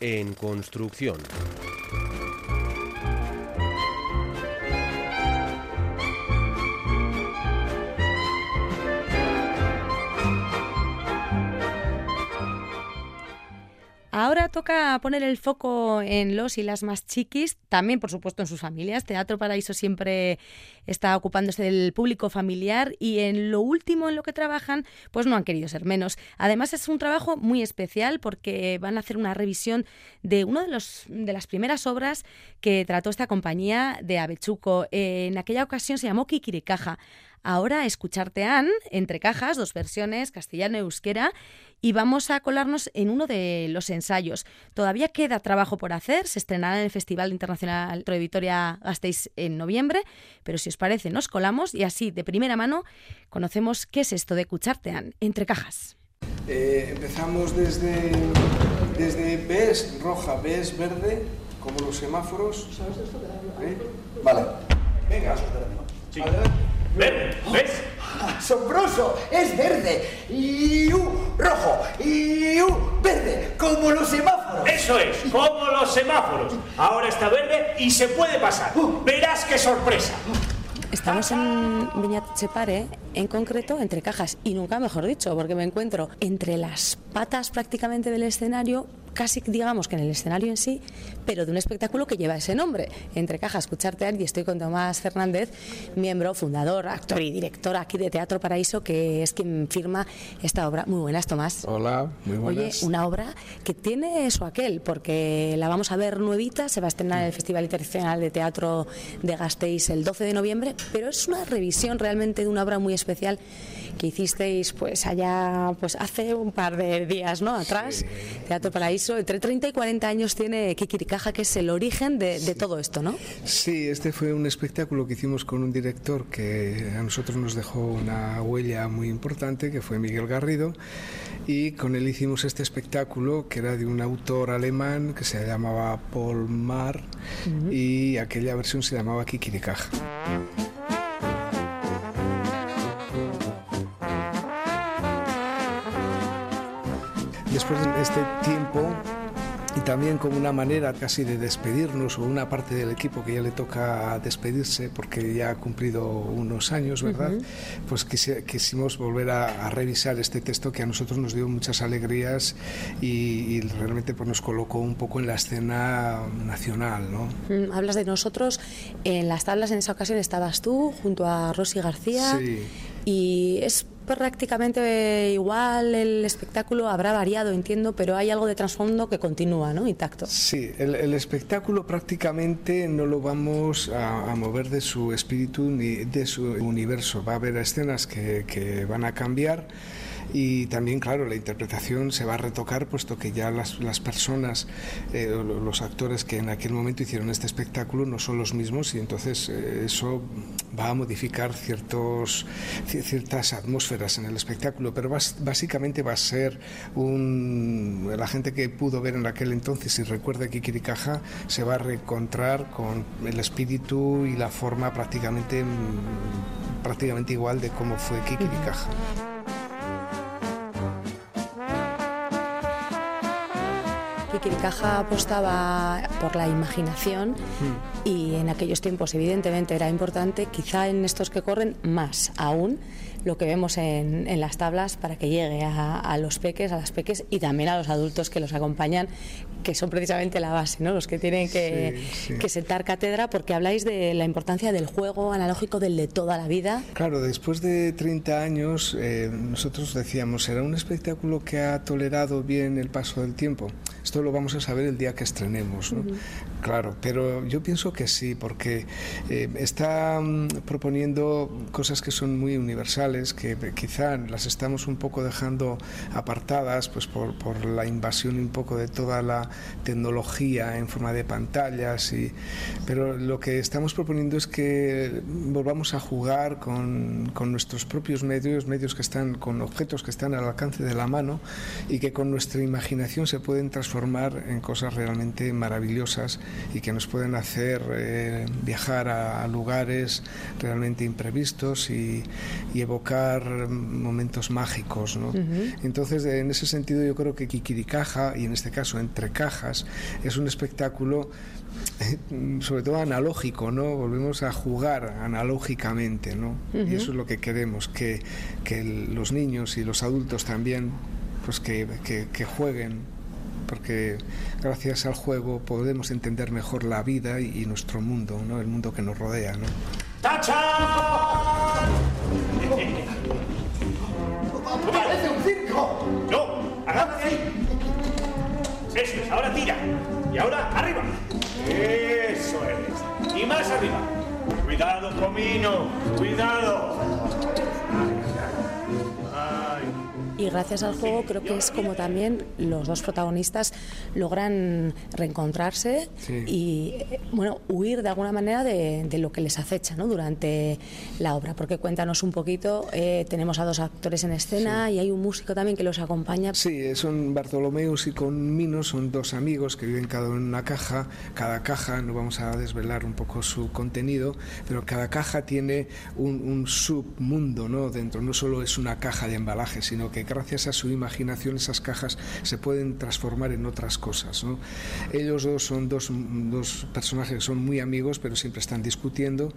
en construcción. Ahora toca poner el foco en los y las más chiquis, también por supuesto en sus familias. Teatro Paraíso siempre está ocupándose del público familiar y en lo último en lo que trabajan, pues no han querido ser menos. Además es un trabajo muy especial porque van a hacer una revisión de una de, los, de las primeras obras que trató esta compañía de Avechuco. En aquella ocasión se llamó Kikiricaja. Ahora escuchartean entre cajas, dos versiones, castellano y euskera, y vamos a colarnos en uno de los ensayos. Todavía queda trabajo por hacer, se estrenará en el Festival Internacional de Vitoria Gasteiz en noviembre, pero si os parece nos colamos y así de primera mano conocemos qué es esto de escuchartean entre cajas. Eh, empezamos desde, desde ves roja, ves verde, como los semáforos. ¿Eh? Vale. Venga, sí. Verde, ¿ves? ¡Asombroso! ¡Es verde! ¡Y rojo! ¡Y verde! ¡Como los semáforos! Eso es, como los semáforos. Ahora está verde y se puede pasar. Verás qué sorpresa. Estamos en Viña Chepare, en concreto entre cajas, y nunca mejor dicho, porque me encuentro entre las patas prácticamente del escenario casi digamos que en el escenario en sí, pero de un espectáculo que lleva ese nombre. Entre cajas, escucharte y estoy con Tomás Fernández, miembro, fundador, actor y director aquí de Teatro Paraíso, que es quien firma esta obra. Muy buenas, Tomás. Hola, muy buenas. Oye, una obra que tiene eso aquel, porque la vamos a ver nuevita, se va a estrenar en el Festival Internacional de Teatro de Gasteiz el 12 de noviembre, pero es una revisión realmente de una obra muy especial que hicisteis pues allá pues hace un par de días, ¿no? Atrás, Teatro Paraíso, entre 30 y 40 años tiene Kikiricaja, que es el origen de, de, todo esto, ¿no? Sí, este fue un espectáculo que hicimos con un director que a nosotros nos dejó una huella muy importante, que fue Miguel Garrido, y con él hicimos este espectáculo que era de un autor alemán que se llamaba Paul Mar, uh -huh. y aquella versión se llamaba Kikiricaja. después de este tiempo también como una manera casi de despedirnos o una parte del equipo que ya le toca despedirse porque ya ha cumplido unos años, ¿verdad? Uh -huh. Pues quisi, quisimos volver a, a, revisar este texto que a nosotros nos dio muchas alegrías y, y, realmente pues nos colocó un poco en la escena nacional, ¿no? Mm, hablas de nosotros, en las tablas en esa ocasión estabas tú junto a Rosy García sí. y es prácticamente igual el espectáculo habrá variado, entiendo, pero hay algo de trasfondo que continúa, ¿no? Intacto. Sí, el, espectáculo prácticamente no lo vamos a, mover de su espíritu ni de su universo. Va a haber escenas que, van a cambiar y también, claro, la interpretación se va a retocar puesto que ya las, las personas, eh, los actores que en aquel momento hicieron este espectáculo no son los mismos y entonces eh, eso va a modificar ciertos, ciertas atmósferas en el espectáculo, pero básicamente va a ser un... la gente que pudo ver en aquel entonces y recuerda Kikiricaja se va a reencontrar con el espíritu y la forma prácticamente, prácticamente igual de cómo fue Kikiricaja. Kikiricaja apostaba por la imaginación mm. y en aquellos tiempos evidentemente era importante, quizá en estos que corren más aún, lo que vemos en, en las tablas para que llegue a, a, los peques, a las peques y también a los adultos que los acompañan, que son precisamente la base, ¿no? los que tienen que, sí, sí. que sentar cátedra, porque habláis de la importancia del juego analógico, del de toda la vida. Claro, después de 30 años, eh, nosotros decíamos, ¿será un espectáculo que ha tolerado bien el paso del tiempo? Esto lo vamos a saber el día que estrenemos, ¿no? Uh -huh. Claro, pero yo pienso que sí, porque eh, está um, proponiendo cosas que son muy universales, que quizá las estamos un poco dejando apartadas pues por, por la invasión un poco de toda la tecnología en forma de pantallas, y, pero lo que estamos proponiendo es que volvamos a jugar con, con nuestros propios medios, medios que están con objetos que están al alcance de la mano y que con nuestra imaginación se pueden transformar en cosas realmente maravillosas y que nos pueden hacer eh, viajar a, lugares realmente imprevistos y, evocar momentos mágicos. ¿no? Entonces, en ese sentido, yo creo que Kikiricaja, y en este caso Entre Cajas, es un espectáculo sobre todo analógico, ¿no? Volvemos a jugar analógicamente, ¿no? Y eso es lo que queremos, que, que los niños y los adultos también, pues que, que, jueguen, porque gracias al juego podemos entender mejor la vida y, nuestro mundo, ¿no? El mundo que nos rodea, ¿no? ¡Tacha! Circo! ¡No! ¡Agárrate ahí! Eso es, ahora tira. Y ahora arriba. Eso es. Y más arriba. Cuidado, comino. Cuidado. Y gracias al juego creo que es como también los dos protagonistas logran reencontrarse y bueno huir de alguna manera de, lo que les acecha ¿no? durante la obra. Porque cuéntanos un poquito, eh, tenemos a dos actores en escena y hay un músico también que los acompaña. Sí, son Bartolomeus y Conmino, son dos amigos que viven cada uno en una caja. Cada caja, no vamos a desvelar un poco su contenido, pero cada caja tiene un, un submundo ¿no? dentro. No solo es una caja de embalaje, sino que gracias a su imaginación esas cajas se pueden transformar en otras cosas. Ellos dos son dos, dos personajes que son muy amigos, pero siempre están discutiendo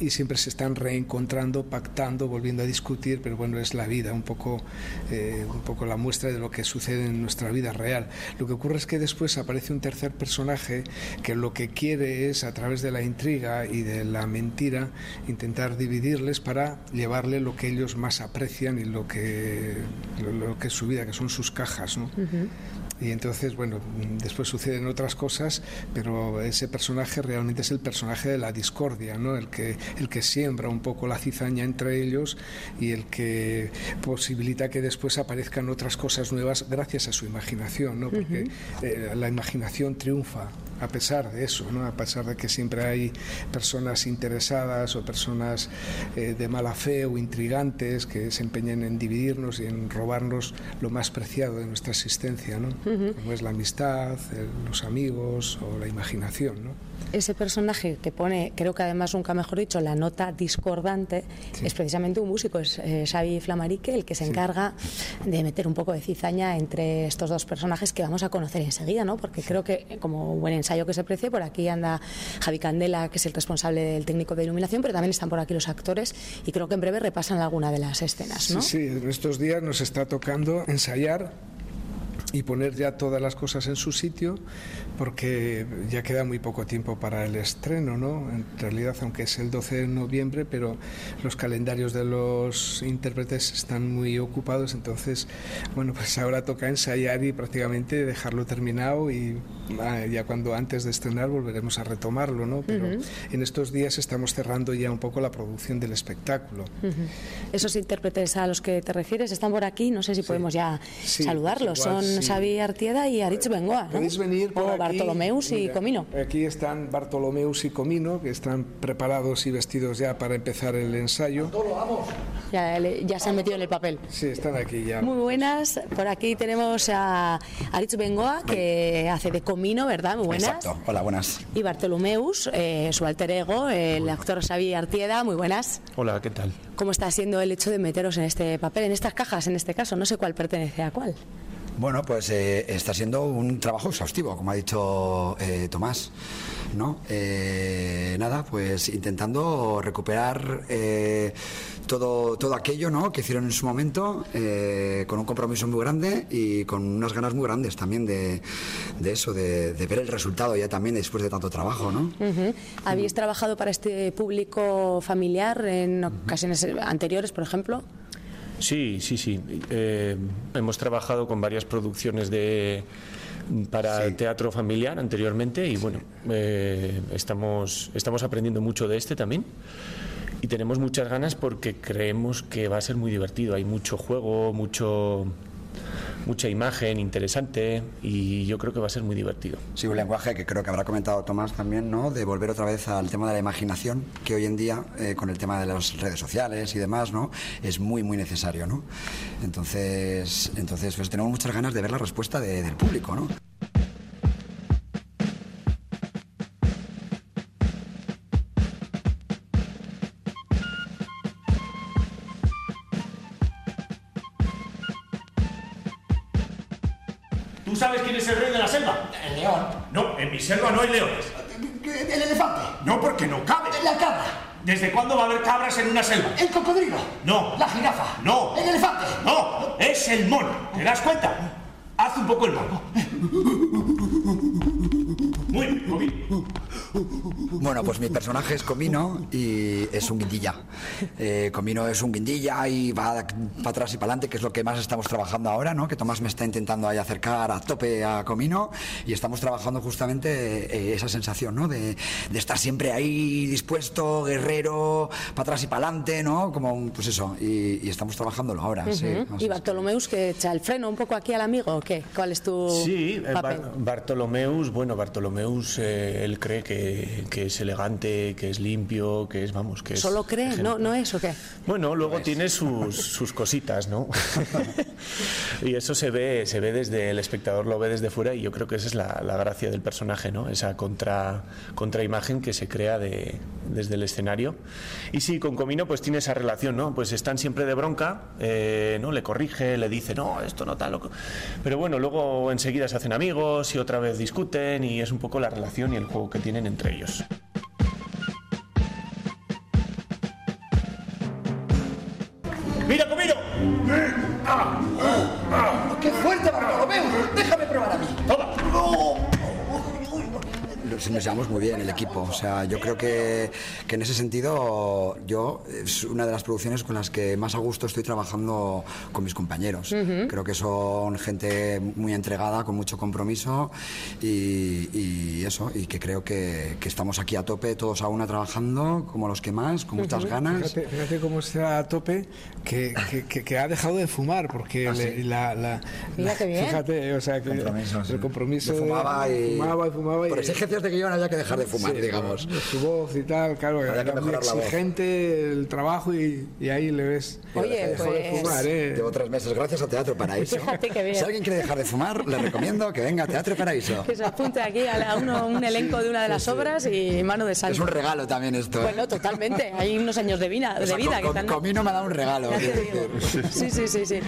y siempre se están reencontrando, pactando, volviendo a discutir, pero bueno, es la vida, un poco, eh, un poco la muestra de lo que sucede en nuestra vida real. Lo que ocurre es que después aparece un tercer personaje que lo que quiere es, a través de la intriga y de la mentira, intentar dividirles para llevarle lo que ellos más aprecian y lo que lo, que es su vida, que son sus cajas. ¿no? Y entonces, bueno, después suceden otras cosas, pero ese personaje realmente es el personaje de la discordia, ¿no? El que, el que siembra un poco la cizaña entre ellos y el que posibilita que después aparezcan otras cosas nuevas gracias a su imaginación, ¿no? Porque eh, la imaginación triunfa a pesar de eso, ¿no? a pesar de que siempre hay personas interesadas o personas eh, de mala fe o intrigantes que se empeñan en dividirnos y en robarnos lo más preciado de nuestra existencia, ¿no? como es la amistad, los amigos o la imaginación. ¿no? ese personaje que pone, creo que además nunca mejor dicho, la nota discordante, es precisamente un músico, es eh, Xavi Flamarique, el que se encarga de meter un poco de cizaña entre estos dos personajes que vamos a conocer enseguida, ¿no? Porque creo que, como buen ensayo que se precie, por aquí anda Javi Candela, que es el responsable del técnico de iluminación, pero también están por aquí los actores y creo que en breve repasan alguna de las escenas, ¿no? Sí, sí, en estos días nos está tocando ensayar y poner ya todas las cosas en su sitio porque ya queda muy poco tiempo para el estreno, ¿no? En realidad, aunque es el 12 de noviembre, pero los calendarios de los intérpretes están muy ocupados, entonces, bueno, pues ahora toca ensayar y prácticamente dejarlo terminado y ah, ya cuando antes de estrenar volveremos a retomarlo, ¿no? Pero en estos días estamos cerrando ya un poco la producción del espectáculo. Esos intérpretes a los que te refieres están por aquí, no sé si podemos ya saludarlos, son Xavi Artieda y Aritz Bengoa, ¿no? Podéis venir por Bartolomeus y Comino. Aquí están Bartolomeus y Comino, que están preparados y vestidos ya para empezar el ensayo. Ya, ya se han metido en el papel. Sí, están aquí ya. Muy buenas. Por aquí tenemos a Aritz Bengoa, que hace de Comino, ¿verdad? Muy buenas. Exacto. Hola, buenas. Y Bartolomeus, eh, su alter ego, el actor Xavi Artieda. Muy buenas. Hola, ¿qué tal? ¿Cómo está siendo el hecho de meteros en este papel, en estas cajas, en este caso? No sé cuál pertenece a cuál. Bueno, pues eh, está siendo un trabajo exhaustivo, como ha dicho eh, Tomás. ¿no? Eh, nada, pues intentando recuperar todo, todo aquello ¿no? que hicieron en su momento, con un compromiso muy grande y con unas ganas muy grandes también de, eso, de, ver el resultado ya también después de tanto trabajo. ¿no? ¿Habéis trabajado para este público familiar en ocasiones anteriores, por ejemplo? Sí, sí, sí. Eh, hemos trabajado con varias producciones de para teatro familiar anteriormente y bueno, eh, estamos, estamos aprendiendo mucho de este también y tenemos muchas ganas porque creemos que va a ser muy divertido. Hay mucho juego, mucho mucha imagen interesante y yo creo que va a ser muy divertido. Sí, un lenguaje que creo que habrá comentado Tomás también, ¿no? De volver otra vez al tema de la imaginación, que hoy en día, eh, con el tema de las redes sociales y demás, ¿no? Es muy, muy necesario, ¿no? Entonces, entonces pues tenemos muchas ganas de ver la respuesta del público, ¿no? No hay leones. El elefante. No, porque no cabe. La cabra. ¿Desde cuándo va a haber cabras en una selva? El cocodrilo. No. La jirafa. No. El elefante. No, es el mono. ¿Te das cuenta? Haz un poco el mono. Muy bien, Comino. Bueno, pues mi personaje es Comino y es un guindilla. Eh, Comino es un guindilla y va para atrás y para adelante, que es lo que más estamos trabajando ahora, ¿no? Que Tomás me está intentando ahí acercar a tope a Comino y estamos trabajando justamente eh, esa sensación, ¿no? De, de estar siempre ahí dispuesto, guerrero, para atrás y para adelante, ¿no? Como, un- pues eso, y, y estamos trabajándolo ahora, sí. Y. Bartolomeus, que echa el freno un poco aquí al amigo, ¿o qué? ¿Cuál es tu Sí, eh, papel? Bar- Bartolomeus, bueno, Bartolomeus, eh, él cree que, que es elegante, que es limpio, que es, vamos, que es... ¿Solo cree? ¿No, ¿No es o qué? Bueno, luego tiene sus, sus cositas, ¿no? y eso se ve, se ve desde el espectador, lo ve desde fuera y yo creo que esa es la, la gracia del personaje, ¿no? Esa contra, contraimagen que se crea de, desde el escenario. Y sí, con Comino pues tiene esa relación, ¿no? Pues están siempre de bronca, eh, ¿no? Le corrige, le dice, no, esto no tal, loco. Pero bueno, luego enseguida se hacen amigos y otra vez discuten y es un poco la relación y el juego que tienen entre ellos. ¡Mira, Comino! ¡Qué fuerte, Bartolomeu! Déjame probar a mí. ¡Toma! Nos, nos llevamos muy bien el equipo. O sea, yo creo que, que en ese sentido yo es una de las producciones con las que más a gusto estoy trabajando con mis compañeros. Creo que son gente muy entregada, con mucho compromiso y, y eso, y que creo que, que estamos aquí a tope, todos a una trabajando, como los que más, con muchas ganas. Fíjate, fíjate cómo está a tope que, que- que- que ha dejado de fumar porque le- la, la- Mira la- qué bien. fíjate o sea que Compromiso, sí. el compromiso Yo de- fumaba y, fumaba y fumaba y- por exigencias de guion había que dejar de fumar, Sí, digamos. Su voz y tal, claro, Había que muy mejorar la voz. exigente el trabajo y, y ahí le ves. Oye, dejó de pues- fumar, ¿eh? Llevo tres meses gracias a Teatro Paraíso. Fíjate qué bien. Si alguien quiere dejar de fumar, le recomiendo que venga a Teatro Paraíso. Que se apunte aquí a, la- uno, un elenco de una de las obras y mano de Es santo. un regalo también esto. ¿eh? Bueno, totalmente. Hay unos años de vida, O de sea, vida con- que están... Comino me ha dado un regalo. Sí, sí, sí, sí.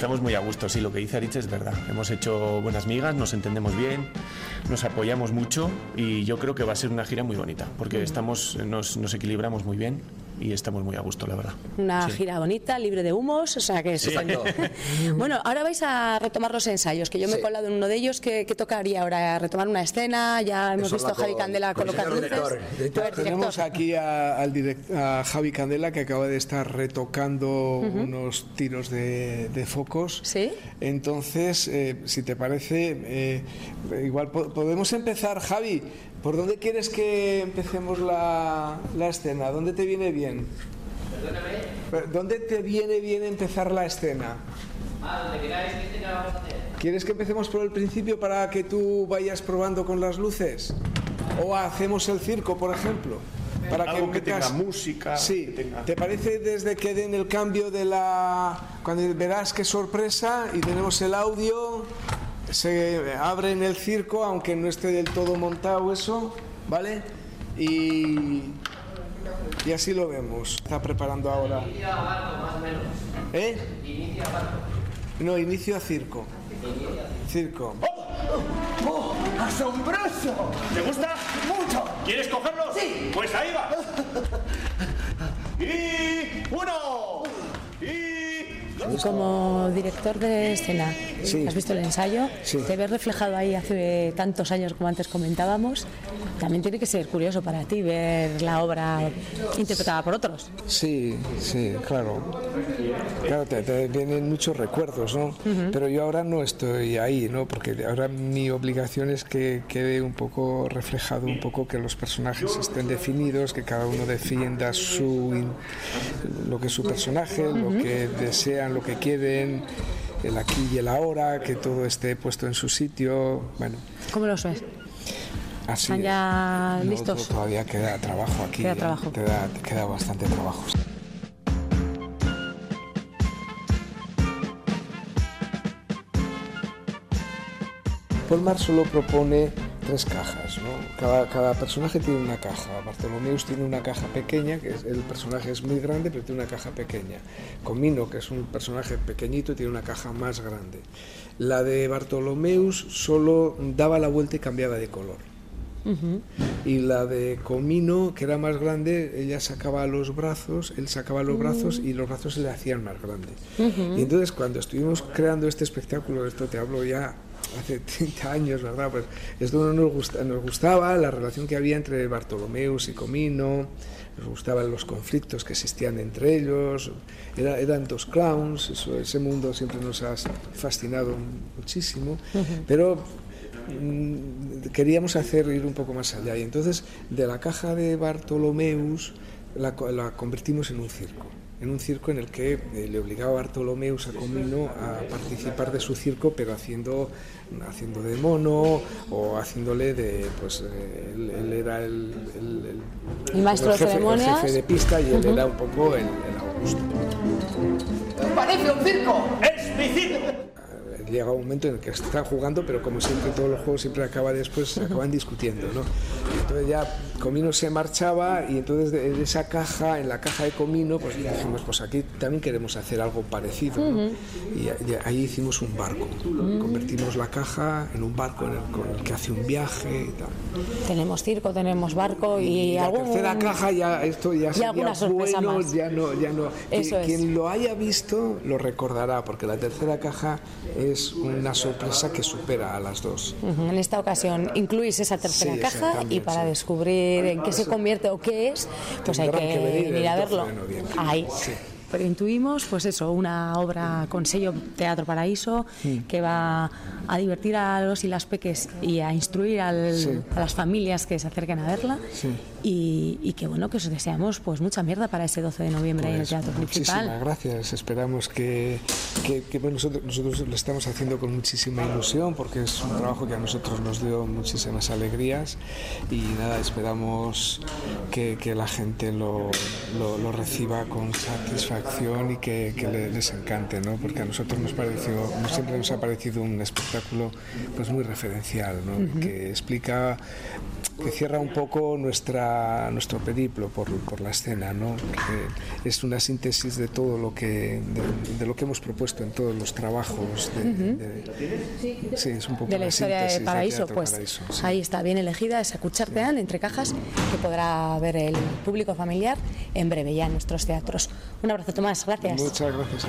Estamos muy a gusto, sí, lo que dice Aritz es verdad. Hemos hecho buenas migas, nos entendemos bien, nos apoyamos mucho y yo creo que va a ser una gira muy bonita, porque estamos, nos, nos equilibramos muy bien y estamos muy a gusto, la verdad. Una Sí. gira bonita, libre de humos, o sea que es. Bueno, ahora vais a retomar los ensayos, que yo me he colado en uno de ellos. ¿Qué, qué tocaría ahora? ¿Retomar una escena? Ya hemos Eso visto a Javi con- Candela con colocar luces. director. A Director, ver, Tenemos aquí a, al direct- a Javi Candela que acaba de estar retocando unos tiros de, de focos. Sí. Entonces, eh, si te parece, eh, igual po- podemos empezar, Javi. ¿Por dónde quieres que empecemos la, la escena? ¿Dónde te viene bien? Perdóname. ¿Dónde te viene bien empezar la escena? ¿Quieres que empecemos por el principio para que tú vayas probando con las luces? ¿O hacemos el circo, por ejemplo? Para Algo que tenga música, Sí. que tenga- ¿Te parece desde que den el cambio de la... Cuando verás qué sorpresa y tenemos el audio, se abre en el circo, aunque no esté del todo montado eso, ¿vale? Y... Y así lo vemos. Está preparando ahora. ¿Eh? No, inicio a circo. Circo. ¡Oh! ¡Asombroso! ¿Te gusta? ¡Mucho! ¿Quieres cogerlo? Sí. Pues ahí va. Y uno. Y Como director de escena, Sí. ¿has visto el ensayo? Sí. Te ves reflejado ahí hace tantos años como antes comentábamos. También tiene que ser curioso para ti ver la obra interpretada por otros. Sí, sí, claro. Claro, te, te vienen muchos recuerdos, ¿no? Pero yo ahora no estoy ahí, ¿no? Porque ahora mi obligación es que quede un poco reflejado, un poco que los personajes estén definidos, que cada uno defienda su lo que es su personaje, lo que desean, lo que quieren, el aquí y el ahora, que todo esté puesto en su sitio. Bueno, ¿Cómo los ves? así. ¿Están es. ya No, listos? Todavía queda trabajo aquí. Queda trabajo. Queda, queda bastante trabajo. Polmar solo propone tres cajas, ¿no? Cada, cada, personaje tiene una caja. Bartolomeus tiene una caja pequeña, que es, el personaje es muy grande, pero tiene una caja pequeña. Comino, que es un personaje pequeñito, tiene una caja más grande. La de Bartolomeus solo daba la vuelta y cambiaba de color. Y la de Comino, que era más grande, ella sacaba los brazos, él sacaba los brazos y los brazos se le hacían más grandes. Y entonces cuando estuvimos creando este espectáculo, esto te hablo ya hace 30 años, ¿verdad? Pues esto nos, gusta, nos gustaba, la relación que había entre Bartolomeus y Comino, nos gustaban los conflictos que existían entre ellos, Era, eran dos clowns, eso, ese mundo siempre nos ha fascinado muchísimo, pero mm, queríamos hacer ir un poco más allá y entonces de la caja de Bartolomeus la, la convertimos en un circo en un circo en el que eh, le obligaba a Bartolomeus a Comino a participar de su circo, pero haciendo, haciendo de mono o haciéndole de. Pues eh, él, él era el, el, el maestro jefe, de ceremonias. El jefe de pista y él era un poco el, el Augusto. ¡Parece un circo! ¡Es mi circo! Llega un momento en el que están jugando, pero como siempre todos los juegos siempre acaba después, acaban discutiendo, ¿no? Entonces ya Comino se marchaba y entonces de esa caja, en la caja de Comino, pues dijimos, pues aquí también queremos hacer algo parecido, ¿no? Y, ahí hicimos un barco, convertimos la caja en un barco en el, con el que hace un viaje y tal. Tenemos circo, tenemos barco y, Y la algún... tercera caja ya esto ya sería alguna sorpresa bueno, más. ya no, ya no. Eso Qui- es. Quien lo haya visto lo recordará, porque la tercera caja es una sorpresa que supera a las dos. En esta ocasión incluís esa tercera Sí, caja y para sí. descubrir en qué se convierte o qué es, pues hay que, que venir a 12 verlo. Ahí. Sí. Pero intuimos, pues eso, una obra con sello Teatro Paraíso que va a divertir a los y las peques y a instruir al- Sí. a las familias que se acerquen a verla. Sí. Y, y que bueno, que os deseamos pues mucha mierda para ese 12 de noviembre en el Pues Teatro muchísimas Principal. gracias. Esperamos que, que- que, bueno, nosotros, nosotros lo estamos haciendo con muchísima ilusión porque es un trabajo que a nosotros nos dio muchísimas alegrías y nada, esperamos que, que la gente lo, lo- lo reciba con satisfacción y que, que le- les encante, ¿no? porque a nosotros nos pareció, siempre nos ha parecido un espectáculo pues muy referencial, ¿no? que explica que cierra un poco nuestra, nuestro periplo por, por la escena, ¿no? Porque es una síntesis de todo lo que de, de lo que hemos propuesto en todos los trabajos. De, de- sí, es un poco de la historia de Paraíso, pues Paraíso, sí. ahí está bien elegida esa Cuchartean entre cajas que podrá ver el público familiar en breve ya en nuestros teatros. Un abrazo Tomás, gracias. Muchas gracias.